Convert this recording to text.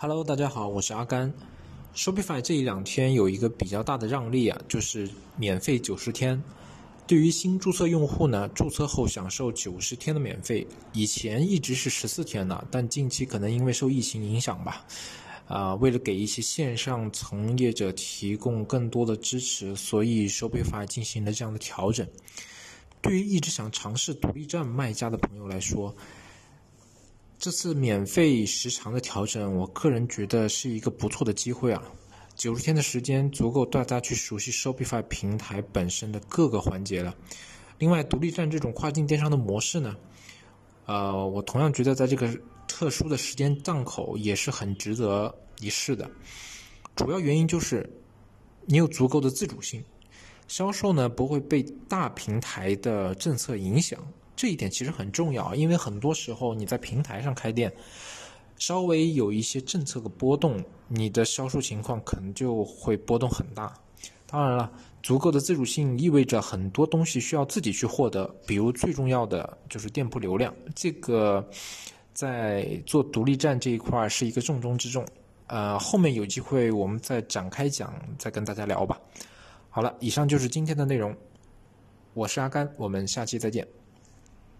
Hello，大家好，我是阿甘。Shopify 这一两天有一个比较大的让利啊，就是免费九十天。对于新注册用户呢，注册后享受九十天的免费。以前一直是十四天呢，但近期可能因为受疫情影响吧，啊，为了给一些线上从业者提供更多的支持，所以 Shopify 进行了这样的调整。对于一直想尝试独立站卖家的朋友来说，这次免费时长的调整，我个人觉得是一个不错的机会啊。九十天的时间足够大家去熟悉 Shopify 平台本身的各个环节了。另外，独立站这种跨境电商的模式呢，呃，我同样觉得在这个特殊的时间档口也是很值得一试的。主要原因就是你有足够的自主性，销售呢不会被大平台的政策影响。这一点其实很重要，因为很多时候你在平台上开店，稍微有一些政策的波动，你的销售情况可能就会波动很大。当然了，足够的自主性意味着很多东西需要自己去获得，比如最重要的就是店铺流量，这个在做独立站这一块是一个重中之重。呃，后面有机会我们再展开讲，再跟大家聊吧。好了，以上就是今天的内容，我是阿甘，我们下期再见。